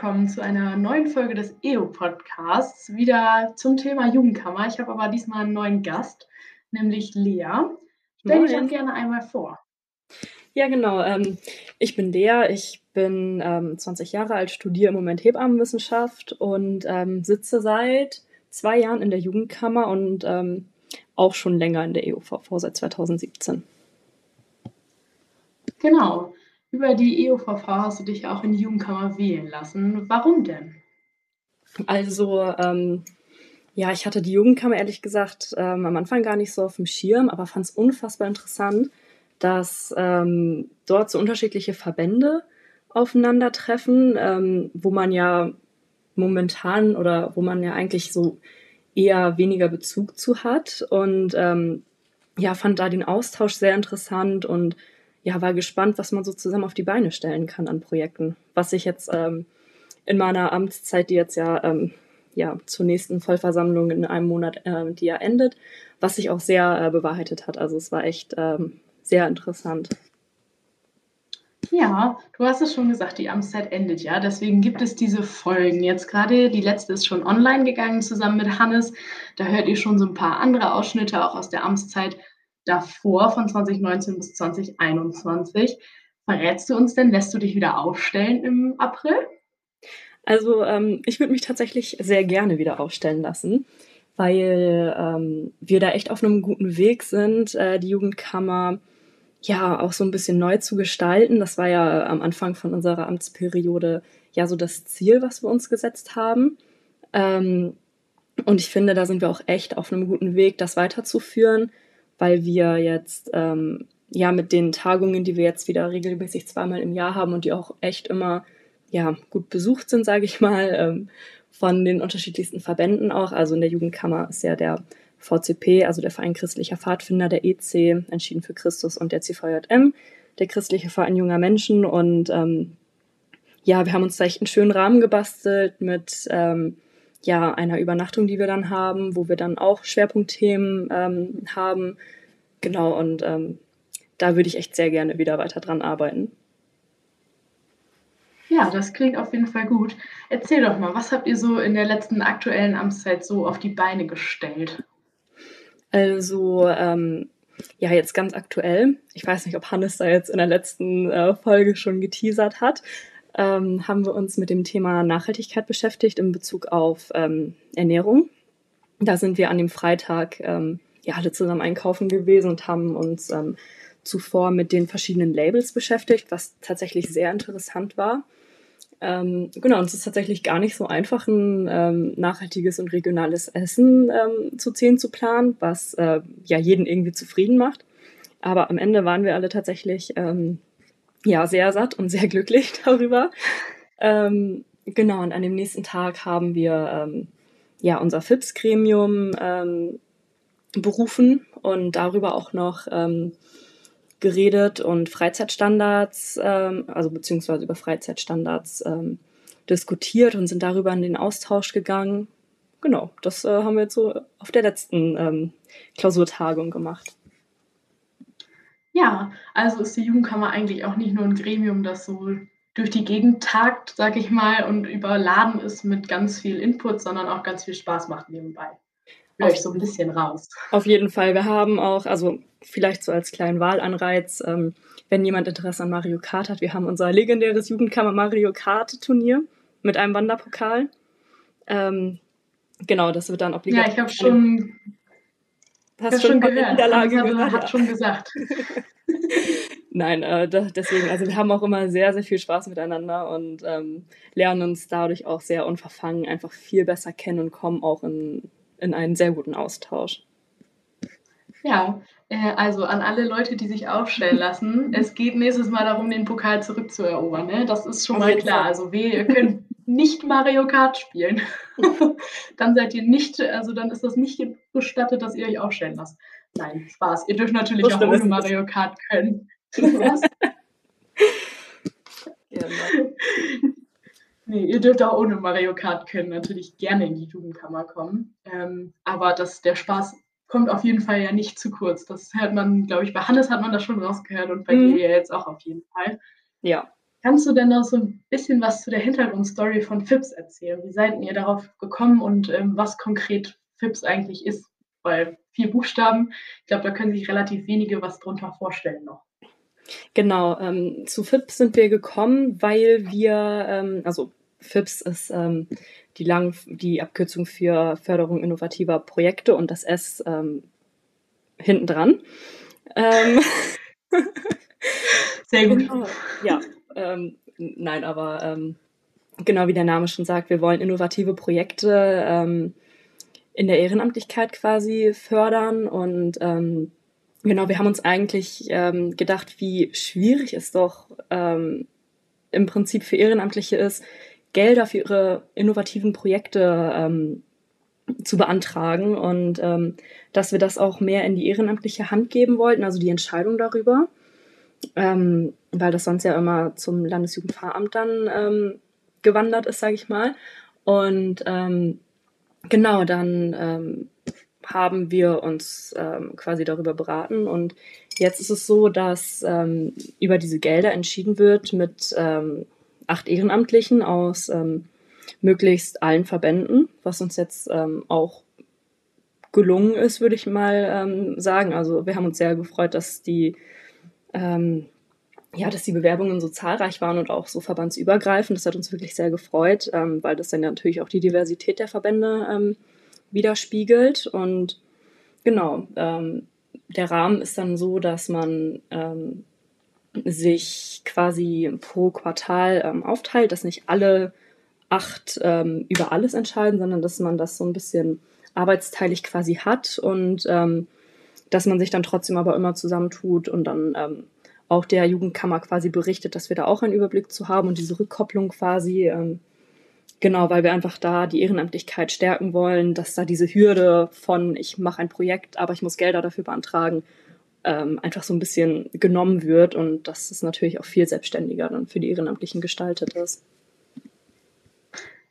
willkommen zu einer neuen Folge des EO-Podcasts. Wieder zum Thema Jugendkammer. Ich habe aber diesmal einen neuen Gast, nämlich Lea. Stell dich doch gerne einmal vor. Ja, genau. Ähm, ich bin Lea. Ich bin ähm, 20 Jahre alt, studiere im Moment Hebammenwissenschaft und ähm, sitze seit zwei Jahren in der Jugendkammer und ähm, auch schon länger in der EOVV seit 2017. Genau. Über die EOVV hast du dich auch in die Jugendkammer wählen lassen. Warum denn? Also, ähm, ja, ich hatte die Jugendkammer ehrlich gesagt ähm, am Anfang gar nicht so auf dem Schirm, aber fand es unfassbar interessant, dass ähm, dort so unterschiedliche Verbände aufeinandertreffen, ähm, wo man ja momentan oder wo man ja eigentlich so eher weniger Bezug zu hat und ähm, ja, fand da den Austausch sehr interessant und ja, war gespannt, was man so zusammen auf die Beine stellen kann an Projekten. Was ich jetzt ähm, in meiner Amtszeit, die jetzt ja, ähm, ja zur nächsten Vollversammlung in einem Monat, äh, die ja endet, was sich auch sehr äh, bewahrheitet hat. Also es war echt ähm, sehr interessant. Ja, du hast es schon gesagt, die Amtszeit endet ja. Deswegen gibt es diese Folgen. Jetzt gerade, die letzte ist schon online gegangen zusammen mit Hannes. Da hört ihr schon so ein paar andere Ausschnitte auch aus der Amtszeit davor von 2019 bis 2021. Verrätst du uns denn, lässt du dich wieder aufstellen im April? Also ähm, ich würde mich tatsächlich sehr gerne wieder aufstellen lassen, weil ähm, wir da echt auf einem guten Weg sind, äh, die Jugendkammer ja auch so ein bisschen neu zu gestalten. Das war ja am Anfang von unserer Amtsperiode ja so das Ziel, was wir uns gesetzt haben. Ähm, und ich finde, da sind wir auch echt auf einem guten Weg, das weiterzuführen weil wir jetzt ähm, ja mit den Tagungen, die wir jetzt wieder regelmäßig zweimal im Jahr haben und die auch echt immer ja gut besucht sind, sage ich mal, ähm, von den unterschiedlichsten Verbänden auch. Also in der Jugendkammer ist ja der VCP, also der Verein Christlicher Pfadfinder, der EC, Entschieden für Christus und der CVJM, der Christliche Verein junger Menschen. Und ähm, ja, wir haben uns da echt einen schönen Rahmen gebastelt mit ähm, ja, einer Übernachtung, die wir dann haben, wo wir dann auch Schwerpunktthemen ähm, haben. Genau, und ähm, da würde ich echt sehr gerne wieder weiter dran arbeiten. Ja, das klingt auf jeden Fall gut. Erzähl doch mal, was habt ihr so in der letzten aktuellen Amtszeit so auf die Beine gestellt? Also, ähm, ja, jetzt ganz aktuell. Ich weiß nicht, ob Hannes da jetzt in der letzten äh, Folge schon geteasert hat ähm, haben wir uns mit dem Thema Nachhaltigkeit beschäftigt in Bezug auf ähm, Ernährung. Da sind wir an dem Freitag ähm, ja alle zusammen einkaufen gewesen und haben uns ähm, zuvor mit den verschiedenen Labels beschäftigt, was tatsächlich sehr interessant war. Ähm, genau, und es ist tatsächlich gar nicht so einfach, ein ähm, nachhaltiges und regionales Essen zu zehn zu planen, was äh, ja jeden irgendwie zufrieden macht. Aber am Ende waren wir alle tatsächlich ähm, ja, sehr satt und sehr glücklich darüber. Ähm, genau, und an dem nächsten Tag haben wir ähm, ja unser FIPS-Gremium ähm, berufen und darüber auch noch ähm, geredet und Freizeitstandards, ähm, also beziehungsweise über Freizeitstandards ähm, diskutiert und sind darüber in den Austausch gegangen. Genau, das äh, haben wir jetzt so auf der letzten Klausurtagung gemacht. Ja, also ist die Jugendkammer eigentlich auch nicht nur ein Gremium, das so durch die Gegend tagt, sag ich mal, und überladen ist mit ganz viel Input, sondern auch ganz viel Spaß macht nebenbei. Ich so ein bisschen raus. Auf jeden Fall. Wir haben auch, also vielleicht so als kleinen Wahlanreiz, ähm, wenn jemand Interesse an Mario Kart hat, wir haben unser legendäres Jugendkammer Mario Kart Turnier mit einem Wanderpokal. Ähm, genau, das wird dann obligatorisch. Ja, ich habe schon Hast ja, schon gehört. Niederlage hat, gehört. Hat schon gesagt. Nein, äh, deswegen, also wir haben auch immer sehr, sehr viel Spaß miteinander und ähm, lernen uns dadurch auch sehr unverfangen einfach viel besser kennen und kommen auch in, in einen sehr guten Austausch. Ja, äh, also an alle Leute, die sich aufstellen lassen, es geht nächstes Mal darum, den Pokal zurückzuerobern. Ne? Das ist schon mal klar. Also wir, ihr könnt nicht Mario Kart spielen. dann seid ihr nicht, also dann ist das nicht gestattet, dass ihr euch aufstellen lasst. Nein, Spaß. Ihr dürft natürlich auch ohne Mario Kart können. Was? ja, nee, ihr dürft auch ohne Mario Kart können, natürlich gerne in die Jugendkammer kommen. Ähm, aber das, der Spaß kommt auf jeden Fall ja nicht zu kurz. Das hört man, glaube ich, bei Hannes hat man das schon rausgehört und bei mhm. dir jetzt auch auf jeden Fall. Ja. Kannst du denn noch so ein bisschen was zu der Hintergrundstory von FIPS erzählen? Wie seid ihr darauf gekommen und ähm, was konkret FIPS eigentlich ist? Weil vier Buchstaben, ich glaube, da können sich relativ wenige was drunter vorstellen noch. Genau, ähm, zu FIPS sind wir gekommen, weil wir, ähm, also FIPS ist ähm, die, lang, die Abkürzung für Förderung innovativer Projekte und das S ähm, hinten dran. Ähm, Sehr gut. Genau, ja, ähm, nein, aber ähm, genau wie der Name schon sagt, wir wollen innovative Projekte ähm, in der Ehrenamtlichkeit quasi fördern und ähm, genau, wir haben uns eigentlich ähm, gedacht, wie schwierig es doch ähm, im Prinzip für Ehrenamtliche ist, Gelder für ihre innovativen Projekte ähm, zu beantragen und ähm, dass wir das auch mehr in die ehrenamtliche Hand geben wollten, also die Entscheidung darüber, ähm, weil das sonst ja immer zum Landesjugendfahramt dann ähm, gewandert ist, sage ich mal. Und ähm, genau, dann ähm, haben wir uns ähm, quasi darüber beraten und jetzt ist es so, dass ähm, über diese Gelder entschieden wird mit ähm, acht Ehrenamtlichen aus ähm, möglichst allen Verbänden, was uns jetzt ähm, auch gelungen ist, würde ich mal ähm, sagen. Also wir haben uns sehr gefreut, dass die ähm, ja, dass die Bewerbungen so zahlreich waren und auch so verbandsübergreifend. Das hat uns wirklich sehr gefreut, ähm, weil das dann natürlich auch die Diversität der Verbände ähm, widerspiegelt. Und genau, ähm, der Rahmen ist dann so, dass man ähm, sich quasi pro Quartal ähm, aufteilt, dass nicht alle acht ähm, über alles entscheiden, sondern dass man das so ein bisschen arbeitsteilig quasi hat und dass man sich dann trotzdem aber immer zusammentut und dann auch der Jugendkammer quasi berichtet, dass wir da auch einen Überblick zu haben und diese Rückkopplung quasi, ähm, genau, weil wir einfach da die Ehrenamtlichkeit stärken wollen, dass da diese Hürde von ich mache ein Projekt, aber ich muss Gelder dafür beantragen, ähm, einfach so ein bisschen genommen wird und dass es natürlich auch viel selbstständiger dann für die Ehrenamtlichen gestaltet ist.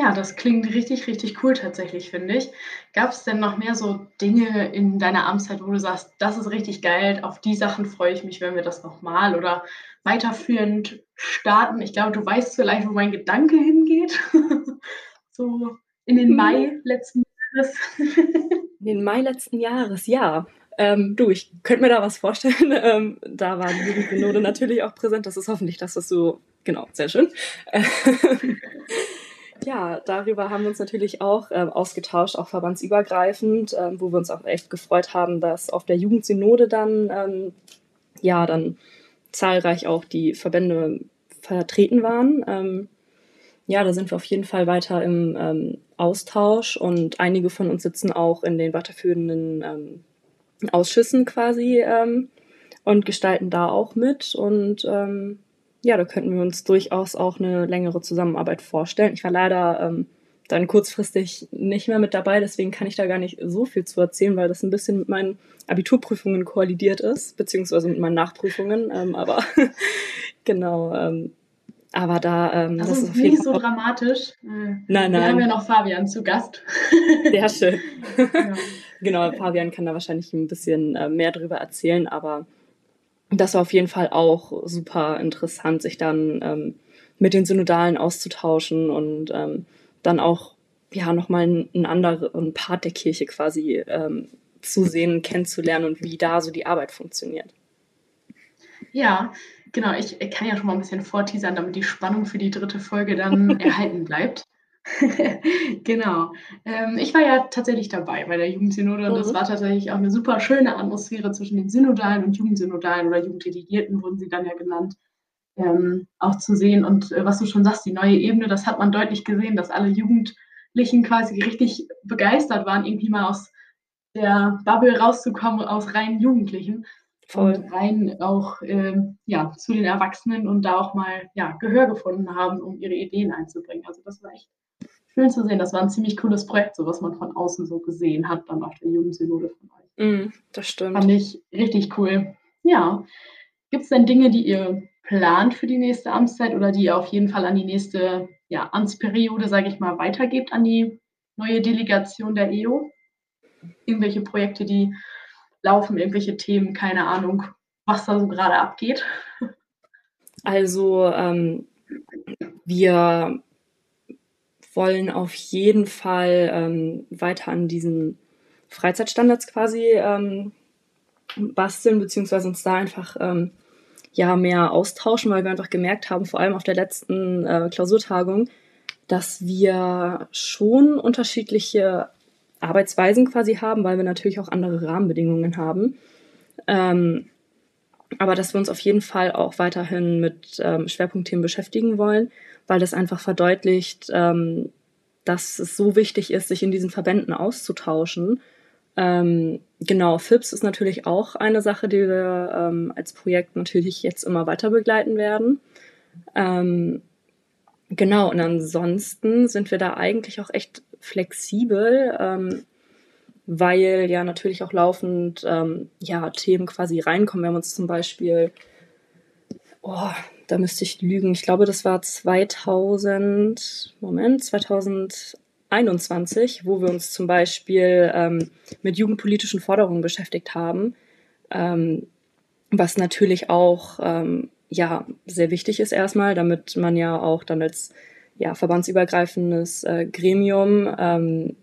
Ja, das klingt richtig, richtig cool tatsächlich, finde ich. Gab es denn noch mehr so Dinge in deiner Amtszeit, wo du sagst, das ist richtig geil, auf die Sachen freue ich mich, wenn wir das nochmal oder weiterführend starten? Ich glaube, du weißt vielleicht, wo mein Gedanke hingeht. so in den Mai mhm. letzten Jahres. in den Mai letzten Jahres, ja. Ähm, du, ich könnte mir da was vorstellen. Ähm, da war die Jugendbynode natürlich auch präsent. Das ist hoffentlich das, was du, genau, sehr schön. Ja, darüber haben wir uns natürlich auch ähm, ausgetauscht, auch verbandsübergreifend, ähm, wo wir uns auch echt gefreut haben, dass auf der Jugendsynode dann, ähm, ja, dann zahlreich auch die Verbände vertreten waren. Ähm, ja, da sind wir auf jeden Fall weiter im ähm, Austausch und einige von uns sitzen auch in den weiterführenden ähm, Ausschüssen quasi und gestalten da auch mit. Und ja, da könnten wir uns durchaus auch eine längere Zusammenarbeit vorstellen. Ich war leider ähm, dann kurzfristig nicht mehr mit dabei, deswegen kann ich da gar nicht so viel zu erzählen, weil das ein bisschen mit meinen Abiturprüfungen koalidiert ist, beziehungsweise mit meinen Nachprüfungen. Ähm, aber genau, ähm, aber da, ähm, das, das ist, ist nicht so dramatisch. Nein, nein. Wir haben ja noch Fabian zu Gast. Sehr schön. Ja. genau, Fabian kann da wahrscheinlich ein bisschen äh, mehr drüber erzählen, aber das war auf jeden Fall auch super interessant, sich dann ähm, mit den Synodalen auszutauschen und ähm, dann auch ja nochmal einen, einen anderen Part der Kirche quasi ähm, zu sehen, kennenzulernen und wie da so die Arbeit funktioniert. Ja, Genau, ich kann ja schon mal ein bisschen vorteasern, damit die Spannung für die dritte Folge dann erhalten bleibt. genau. Ähm, ich war ja tatsächlich dabei bei der Jugendsynode und mhm. das war tatsächlich auch eine super schöne Atmosphäre zwischen den Synodalen und Jugendsynodalen oder Jugenddelegierten wurden sie dann ja genannt, ähm, auch zu sehen. Und äh, was du schon sagst, die neue Ebene, das hat man deutlich gesehen, dass alle Jugendlichen quasi richtig begeistert waren, irgendwie mal aus der Bubble rauszukommen, aus rein Jugendlichen. Voll. und rein auch äh, ja, zu den Erwachsenen und da auch mal ja, Gehör gefunden haben, um ihre Ideen einzubringen. Also das war echt schön zu sehen. Das war ein ziemlich cooles Projekt, so was man von außen so gesehen hat, dann auf der Jugendsynode von euch. Mm, das stimmt. Fand ich richtig cool. Ja. Gibt es denn Dinge, die ihr plant für die nächste Amtszeit oder die ihr auf jeden Fall an die nächste ja, Amtsperiode, sage ich mal, weitergebt an die neue Delegation der EO? Irgendwelche Projekte, die laufen irgendwelche Themen, keine Ahnung, was da so gerade abgeht. Also ähm, wir wollen auf jeden Fall ähm, weiter an diesen Freizeitstandards quasi ähm, basteln, beziehungsweise uns da einfach ähm, ja mehr austauschen, weil wir einfach gemerkt haben, vor allem auf der letzten äh, Klausurtagung, dass wir schon unterschiedliche Arbeitsweisen quasi haben, weil wir natürlich auch andere Rahmenbedingungen haben. Ähm, aber dass wir uns auf jeden Fall auch weiterhin mit ähm, Schwerpunktthemen beschäftigen wollen, weil das einfach verdeutlicht, ähm, dass es so wichtig ist, sich in diesen Verbänden auszutauschen. Ähm, genau, FIPS ist natürlich auch eine Sache, die wir ähm, als Projekt natürlich jetzt immer weiter begleiten werden. Ähm, genau, und ansonsten sind wir da eigentlich auch echt flexibel. Ähm, weil ja natürlich auch laufend ähm, ja, Themen quasi reinkommen. Wir haben uns zum Beispiel, oh, da müsste ich lügen, ich glaube, das war 2000, Moment, 2021, wo wir uns zum Beispiel ähm, mit jugendpolitischen Forderungen beschäftigt haben, ähm, was natürlich auch ähm, ja, sehr wichtig ist erstmal, damit man ja auch dann als ja, verbandsübergreifendes äh, Gremium ähm,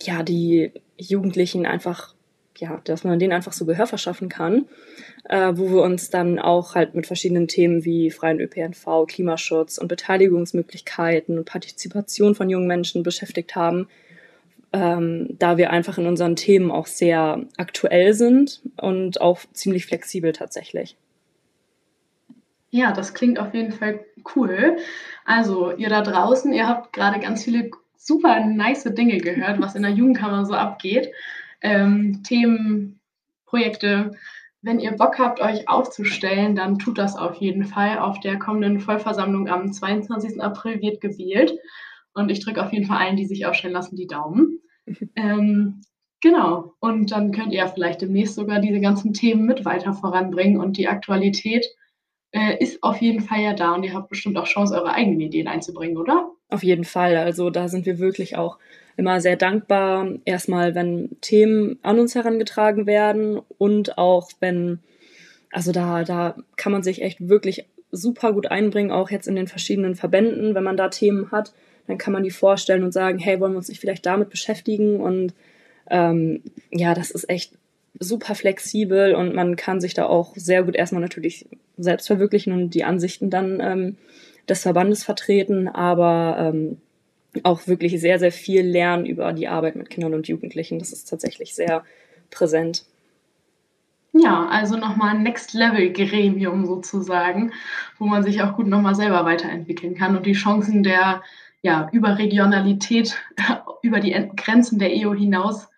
ja, die Jugendlichen einfach, ja, dass man denen einfach so Gehör verschaffen kann, äh, wo wir uns dann auch halt mit verschiedenen Themen wie freien ÖPNV, Klimaschutz und Beteiligungsmöglichkeiten und Partizipation von jungen Menschen beschäftigt haben, ähm, da wir einfach in unseren Themen auch sehr aktuell sind und auch ziemlich flexibel tatsächlich. Ja, das klingt auf jeden Fall cool. Also, ihr da draußen, ihr habt gerade ganz viele super nice Dinge gehört, was in der Jugendkammer so abgeht. Ähm, Themen, Projekte. Wenn ihr Bock habt, euch aufzustellen, dann tut das auf jeden Fall. Auf der kommenden Vollversammlung am 22. April wird gewählt. Und ich drücke auf jeden Fall allen, die sich aufstellen lassen, die Daumen. Ähm, genau. Und dann könnt ihr vielleicht demnächst sogar diese ganzen Themen mit weiter voranbringen. Und die Aktualität äh, ist auf jeden Fall ja da. Und ihr habt bestimmt auch Chance, eure eigenen Ideen einzubringen, oder? Auf jeden Fall. Also da sind wir wirklich auch immer sehr dankbar. Erstmal, wenn Themen an uns herangetragen werden und auch wenn, also da, da kann man sich echt wirklich super gut einbringen, auch jetzt in den verschiedenen Verbänden, wenn man da Themen hat, dann kann man die vorstellen und sagen, hey, wollen wir uns nicht vielleicht damit beschäftigen? Und ähm, ja, das ist echt super flexibel und man kann sich da auch sehr gut erstmal natürlich selbst verwirklichen und die Ansichten dann ähm, des Verbandes vertreten, aber ähm, auch wirklich sehr, sehr viel lernen über die Arbeit mit Kindern und Jugendlichen. Das ist tatsächlich sehr präsent. Ja, also nochmal ein Next-Level-Gremium sozusagen, wo man sich auch gut nochmal selber weiterentwickeln kann und die Chancen der ja, Überregionalität über die Grenzen der EO hinaus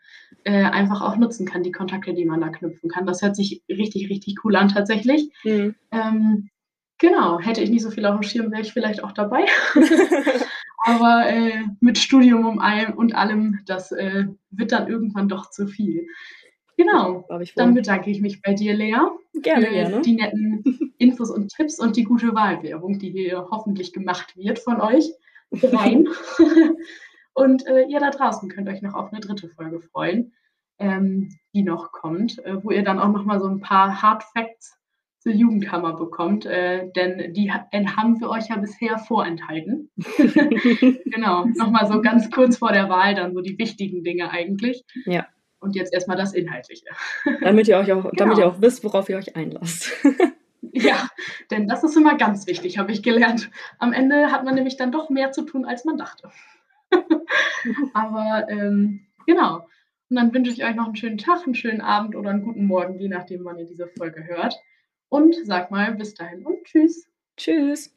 äh, einfach auch nutzen kann, die Kontakte, die man da knüpfen kann. Das hört sich richtig, richtig cool an tatsächlich. Mhm. Ähm, Genau, hätte ich nicht so viel auf dem Schirm, wäre ich vielleicht auch dabei. Aber äh, mit Studium um allem und allem, das äh, wird dann irgendwann doch zu viel. Genau, dann bedanke ich mich bei dir, Lea, gerne, für gerne. die netten Infos und Tipps und die gute Wahlwerbung, die hier hoffentlich gemacht wird von euch rein. und äh, ihr da draußen könnt euch noch auf eine dritte Folge freuen, ähm, die noch kommt, äh, wo ihr dann auch noch mal so ein paar Hard Facts zur Jugendkammer bekommt, äh, denn die haben wir euch ja bisher vorenthalten. genau, nochmal so ganz kurz vor der Wahl dann so die wichtigen Dinge eigentlich. Ja. Und jetzt erstmal das Inhaltliche. damit ihr euch auch, genau. damit ihr auch wisst, worauf ihr euch einlasst. ja, denn das ist immer ganz wichtig, habe ich gelernt. Am Ende hat man nämlich dann doch mehr zu tun, als man dachte. Aber ähm, genau. Und dann wünsche ich euch noch einen schönen Tag, einen schönen Abend oder einen guten Morgen, je nachdem, wann ihr diese Folge hört. Und sag mal bis dahin und tschüss. Tschüss.